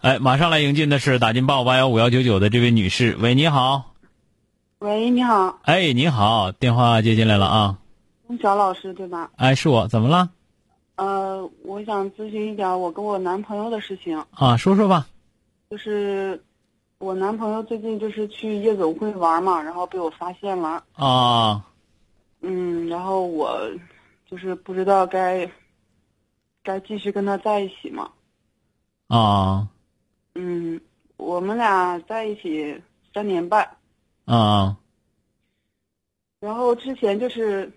哎，马上来迎进的是打进八五八幺五幺九九的这位女士，喂，你好。喂，你好。哎，你好，电话接进来了啊。钟晓老师对吧？哎，是我，怎么了？呃，我想咨询一点我跟我男朋友的事情。啊，说说吧。就是我男朋友最近就是去夜总会玩嘛，然后被我发现了。啊。嗯，然后我就是不知道该该继续跟他在一起嘛。啊。嗯，我们俩在一起三年半。啊。然后之前就是，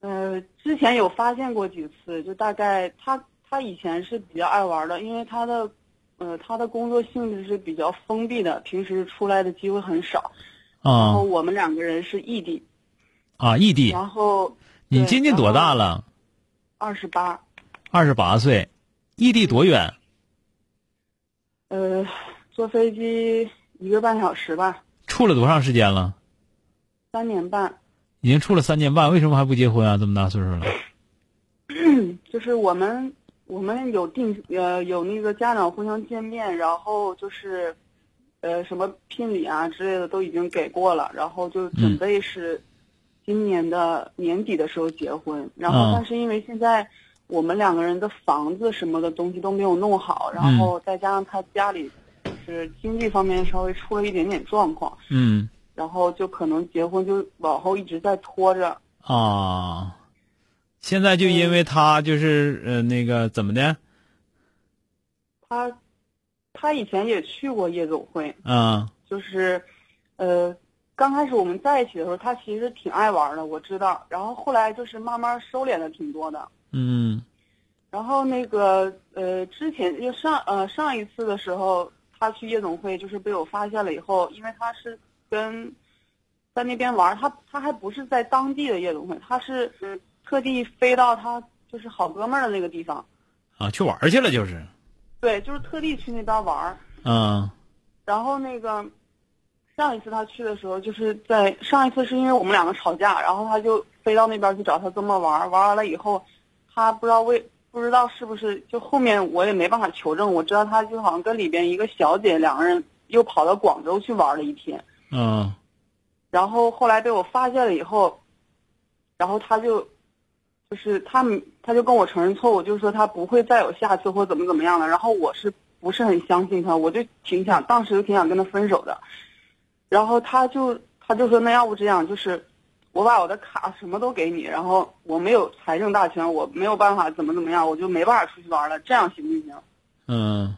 呃，之前有发现过几次，就大概他他以前是比较爱玩的，因为他的，呃，他的工作性质是比较封闭的，平时出来的机会很少。啊。然后我们两个人是异地。啊，异地。然后。你今年多大了？二十八。二十八岁，异地多远？呃，坐飞机一个半小时吧。处了多长时间了？三年半。已经处了三年半，为什么还不结婚啊？这么大岁数了。就是我们，我们有定呃有那个家长互相见面，然后就是，呃什么聘礼啊之类的都已经给过了，然后就准备是今年的年底的时候结婚。然后但是因为现在我们两个人的房子什么的东西都没有弄好，然后再加上他家里就是经济方面稍微出了一点点状况。嗯。然后就可能结婚就往后一直在拖着啊，现在就因为他就是呃那个怎么的？他他以前也去过夜总会，嗯，就是呃刚开始我们在一起的时候，他其实挺爱玩的，我知道。然后后来就是慢慢收敛的挺多的，嗯。然后那个呃之前就上呃上一次的时候，他去夜总会就是被我发现了以后，因为他是。跟在那边玩，他他还不是在当地的夜总会，他是特地飞到他就是好哥们儿的那个地方，啊，去玩去了就是，对，就是特地去那边玩。嗯，然后那个上一次他去的时候，就是在上一次是因为我们两个吵架，然后他就飞到那边去找他哥们玩，玩完了以后，他不知道为不知道是不是就后面我也没办法求证，我知道他就好像跟里边一个小姐两个人又跑到广州去玩了一天。嗯，然后后来被我发现了以后，然后他就，就是他们，他就跟我承认错误，就是说他不会再有下次或怎么怎么样的。然后我是不是很相信他？我就挺想，当时就挺想跟他分手的。然后他就他就说那要不这样，就是我把我的卡什么都给你，然后我没有财政大权，我没有办法怎么怎么样，我就没办法出去玩了，这样行不行？嗯。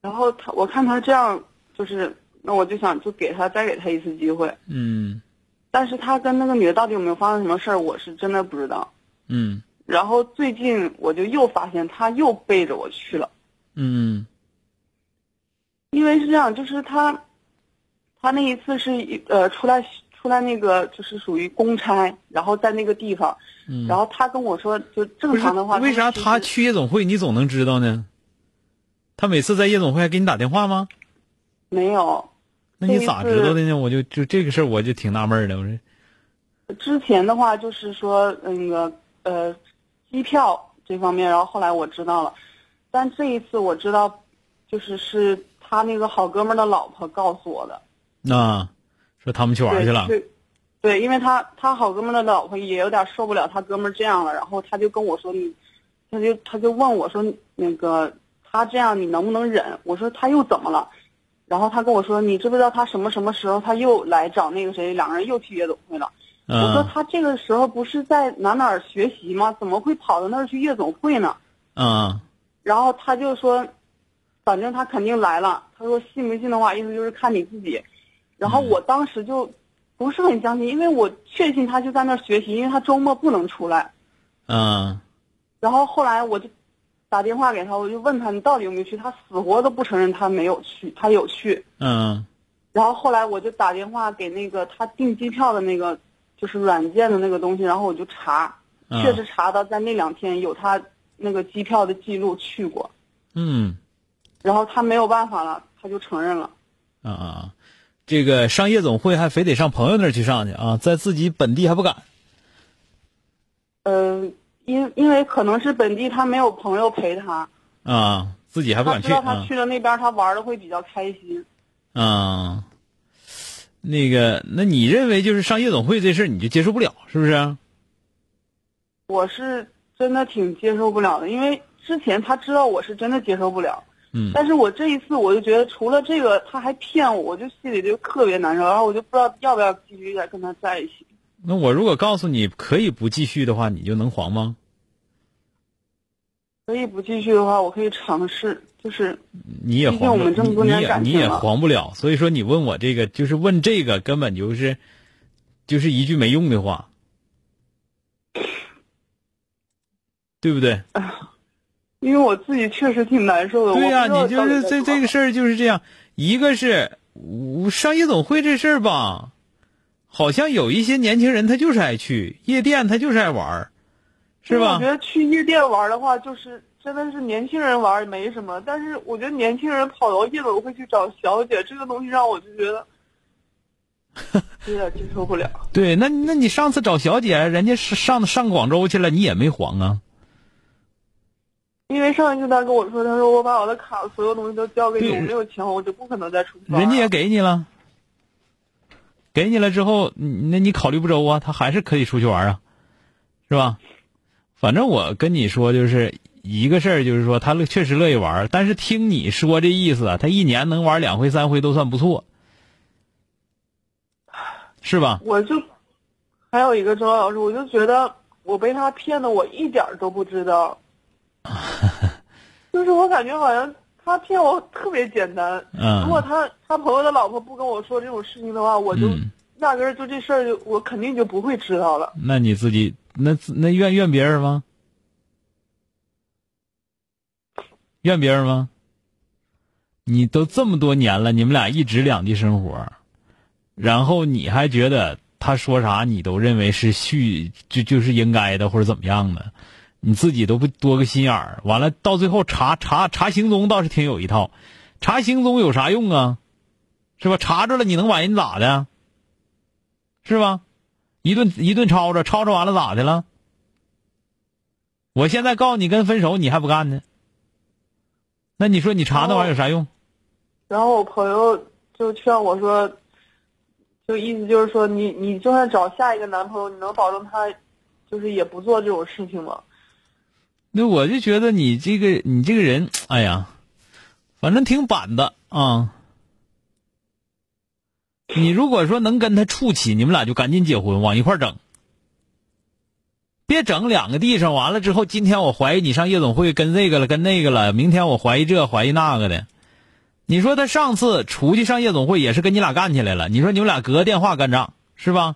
然后他我看他这样就是。那我就想，就给他再给他一次机会。嗯，但是他跟那个女的到底有没有发生什么事儿，我是真的不知道。嗯，然后最近我就又发现他又背着我去了。嗯，因为是这样，就是他，他那一次是呃出来出来那个就是属于公差，然后在那个地方，然后他跟我说，就正常的话，为啥他去夜总会你总能知道呢？他每次在夜总会还给你打电话吗？没有，那你咋知道的呢？我就就这个事儿，我就挺纳闷的。我说，之前的话就是说那个呃，机票这方面，然后后来我知道了，但这一次我知道，就是是他那个好哥们的老婆告诉我的。那说他们去玩去了。对，对，因为他他好哥们的老婆也有点受不了他哥们这样了，然后他就跟我说你，他就他就问我说那个。他这样你能不能忍？我说他又怎么了？然后他跟我说，你知不知道他什么什么时候他又来找那个谁，两个人又去夜总会了。我说嗯他这个时候不是在哪哪儿学习吗？怎么会跑到那儿去夜总会呢？嗯然后他就说，反正他肯定来了。他说信不信的话，意思就是看你自己。然后我当时就不是很相信，因为我确信他就在那儿学习，因为他周末不能出来。嗯。然后后来我就打电话给他，我就问他你到底有没有去，他死活都不承认他没有去，他有去。嗯。然后后来我就打电话给那个他订机票的那个就是软件的那个东西，然后我就查，嗯。确实查到在那两天有他那个机票的记录去过，嗯。然后他没有办法了，他就承认了。啊啊，这个上夜总会还非得上朋友那儿去上去啊，在自己本地还不敢。呃，因因为可能是本地他没有朋友陪他，啊，自己还不敢去他知道他啊去了那边他玩的会比较开心。啊。那个，那你认为就是上夜总会这事儿你就接受不了，是不是？我是真的挺接受不了的，因为之前他知道我是真的接受不了，嗯但是我这一次我就觉得除了这个他还骗我，我就心里就特别难受，然后我就不知道要不要继续再跟他在一起。那我如果告诉你可以不继续的话，你就能黄吗？可以不继续的话，我可以尝试，就是你也黄不，我们这么多你也你也黄不了。所以说你问我这个，就是问这个根本就是，就是一句没用的话，对不对？因为我自己确实挺难受的。对呀、呀、你就是这这个事儿就是这样。一个是我上夜总会这事儿吧，好像有一些年轻人他就是爱去夜店，他就是爱玩儿，是吧我觉？得去夜店玩的话，就是真的是年轻人玩没什么，但是我觉得年轻人跑到夜总会去找小姐，这个东西让我就觉得 有点接受不了。对，那那你上次找小姐，人家是上上广州去了，你也没黄啊？因为上一次他跟我说，他说我把我的卡所有东西都交给你，我没有钱，我就不可能再出去玩。人家也给你了，给你了之后，那你考虑不周啊？他还是可以出去玩啊，是吧？反正我跟你说，就是一个事儿，就是说他乐确实乐意玩，但是听你说这意思啊，他一年能玩两回三回都算不错，是吧？我就还有一个周老师，我就觉得我被他骗的，我一点儿都不知道。就是我感觉好像他骗我特别简单。嗯如果他他朋友的老婆不跟我说这种事情的话，我就嗯压根儿就这事儿就我肯定就不会知道了。那你自己那那怨怨别人吗？怨别人吗？你都这么多年了，你们俩一直两地生活，然后你还觉得他说啥你都认为是续就就是应该的或者怎么样的，你自己都不多个心眼儿。完了到最后查查查行踪倒是挺有一套，查行踪有啥用啊？是吧？查着了你能把人咋的？是吧？一顿一顿吵吵，吵吵完了咋的了？我现在告诉你跟分手，你还不干呢？那你说你查那玩意儿有啥用？然后我朋友就劝我说，就意思就是说你你就算找下一个男朋友，你能保证他就是也不做这种事情吗？那我就觉得你这个你这个人，哎呀，反正挺板的啊。你如果说能跟他处起，你们俩就赶紧结婚，往一块儿整。别整两个地上，完了之后，今天我怀疑你上夜总会跟这个了，跟那个了，明天我怀疑这怀疑那个的。你说他上次出去上夜总会也是跟你俩干起来了，你说你们俩隔个电话干仗是吧？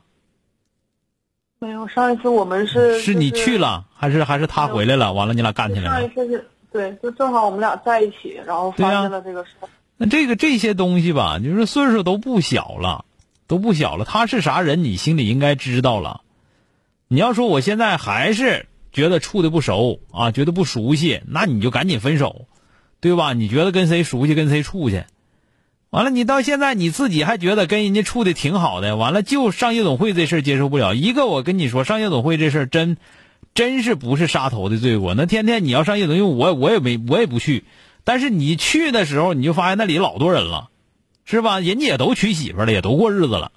没有，上一次我们是是你去了，还是还是他回来了？完了你俩干起来了上一？次是对，就正好我们俩在一起，然后发现了这个事儿。那这个这些东西吧，就是岁数都不小了，都不小了。他是啥人，你心里应该知道了。你要说我现在还是觉得处的不熟啊，觉得不熟悉，那你就赶紧分手，对吧？你觉得跟谁熟悉跟谁处去。完了，你到现在你自己还觉得跟人家处的挺好的，完了就上夜总会这事儿接受不了。一个我跟你说，上夜总会这事儿真，真是不是杀头的罪过。那天天你要上夜总会，我我也没我也不去。但是你去的时候，你就发现那里老多人了，是吧？人家也都娶媳妇了，也都过日子了，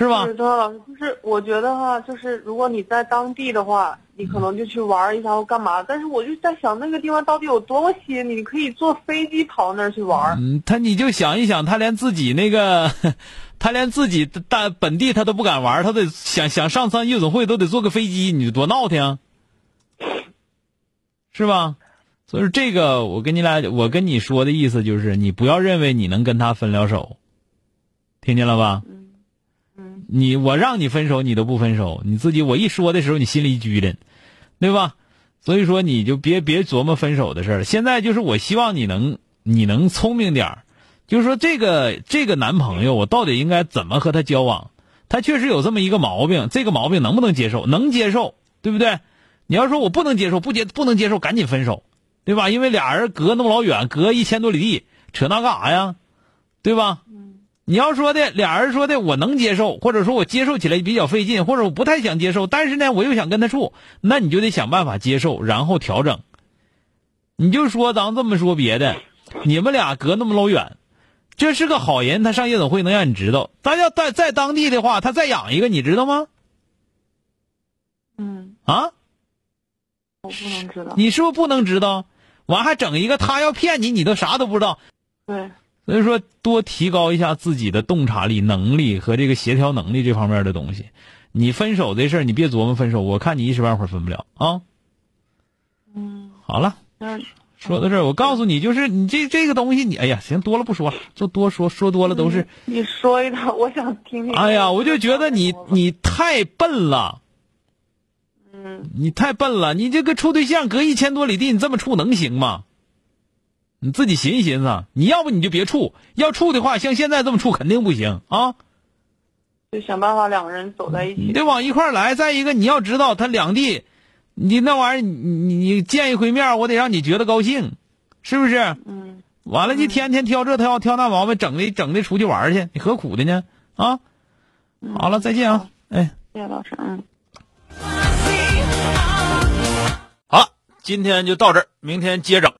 是吧？是的，老师，就是我觉得哈，就是如果你在当地的话，你可能就去玩一下或干嘛。但是我就在想，那个地方到底有多么吸引你？你可以坐飞机跑那儿去玩。嗯，他你就想一想，他连自己那个，他连自己大本地他都不敢玩，他得想想上趟夜总会都得坐个飞机，你多闹腾，是吧？所以这个，我跟你俩，我跟你说的意思就是，你不要认为你能跟他分了手，听见了吧？你我让你分手，你都不分手，你自己我一说的时候，你心里拘灵，对吧？所以说你就别别琢磨分手的事儿。现在就是我希望你能你能聪明点儿，就是说这个这个男朋友，我到底应该怎么和他交往？他确实有这么一个毛病，这个毛病能不能接受？能接受，对不对？你要说我不能接受，不接不能接受，赶紧分手，对吧？因为俩人隔那么老远，隔一千多里地，扯那干啥呀？对吧？你要说的俩人说的我能接受，或者说我接受起来比较费劲，或者我不太想接受，但是呢我又想跟他处，那你就得想办法接受，然后调整。你就说咱这么说别的，你们俩隔那么老远，这是个好人，他上夜总会能让你知道。咱要在在当地的话，他再养一个，你知道吗？嗯，啊，我不能知道。你是不是不能知道？完还整一个他要骗你，你都啥都不知道。对，所以说，多提高一下自己的洞察力、能力和这个协调能力这方面的东西。你分手这事儿，你别琢磨分手，我看你一时半会儿分不了啊。嗯，好了，说到这儿，我告诉你，就是你这这个东西，你哎呀，行，多了不说了，就多说说多了都是。你说一套，我想听听。哎呀，我就觉得你你太笨了，嗯你太笨了，你这个处对象隔一千多里地，你这么处能行吗？你自己寻思寻思，你要不你就别处，要处的话，像现在这么处肯定不行啊。就想办法两个人走在一起。你得往一块儿来。再一个，你要知道，他两地，你那玩意儿，你你你见一回面，我得让你觉得高兴，是不是？嗯，完了，你天天挑这挑挑那毛病，整的整的出去玩去，你何苦的呢？啊，好了，再见啊，哎。谢谢老师。嗯。好了，今天就到这儿，明天接整。